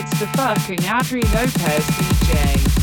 It's the fucking Adri Lopez DJ.